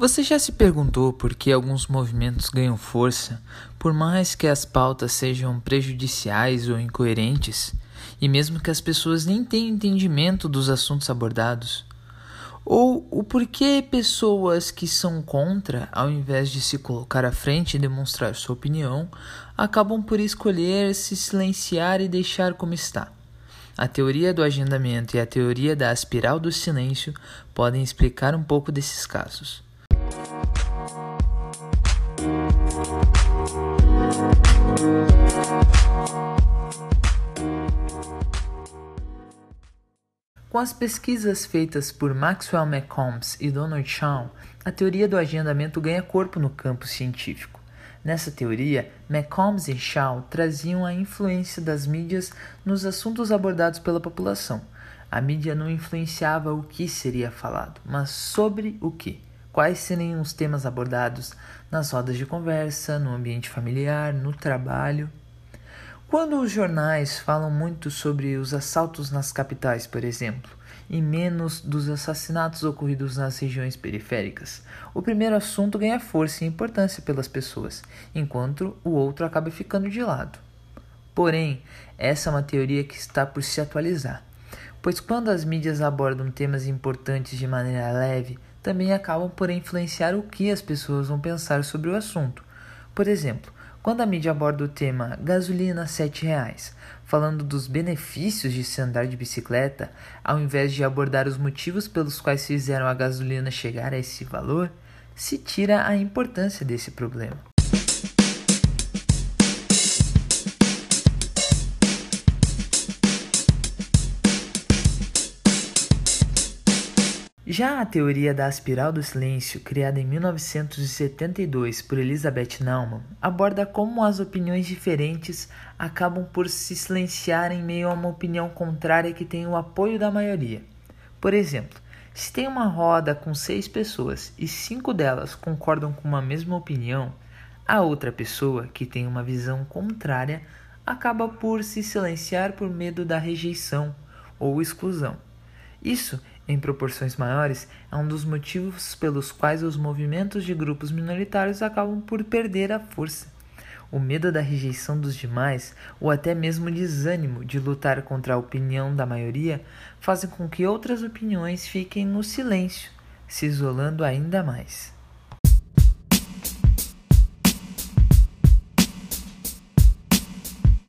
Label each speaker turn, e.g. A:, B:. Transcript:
A: Você já se perguntou por que alguns movimentos ganham força, por mais que as pautas sejam prejudiciais ou incoerentes, e mesmo que as pessoas nem tenham entendimento dos assuntos abordados? Ou o porquê pessoas que são contra, ao invés de se colocar à frente e demonstrar sua opinião, acabam por escolher se silenciar e deixar como está? A teoria do agendamento e a teoria da espiral do silêncio podem explicar um pouco desses casos. Com as pesquisas feitas por Maxwell McCombs e Donald Shaw, a teoria do agendamento ganha corpo no campo científico. Nessa teoria, McCombs e Shaw traziam a influência das mídias nos assuntos abordados pela população. A mídia não influenciava o que seria falado, mas sobre o que. Quais seriam os temas abordados nas rodas de conversa, no ambiente familiar, no trabalho quando os jornais falam muito sobre os assaltos nas capitais, por exemplo, e menos dos assassinatos ocorridos nas regiões periféricas, o primeiro assunto ganha força e importância pelas pessoas, enquanto o outro acaba ficando de lado. Porém, essa é uma teoria que está por se atualizar, pois quando as mídias abordam temas importantes de maneira leve, também acabam por influenciar o que as pessoas vão pensar sobre o assunto. Por exemplo, quando a mídia aborda o tema gasolina R$ 7,00, falando dos benefícios de se andar de bicicleta, ao invés de abordar os motivos pelos quais fizeram a gasolina chegar a esse valor, se tira a importância desse problema. Já a teoria da espiral do silêncio, criada em 1972 por Elizabeth Naumann, aborda como as opiniões diferentes acabam por se silenciar em meio a uma opinião contrária que tem o apoio da maioria. Por exemplo, se tem uma roda com seis pessoas e cinco delas concordam com uma mesma opinião, a outra pessoa, que tem uma visão contrária, acaba por se silenciar por medo da rejeição ou exclusão. Isso em proporções maiores, é um dos motivos pelos quais os movimentos de grupos minoritários acabam por perder a força. O medo da rejeição dos demais, ou até mesmo o desânimo de lutar contra a opinião da maioria, fazem com que outras opiniões fiquem no silêncio, se isolando ainda mais.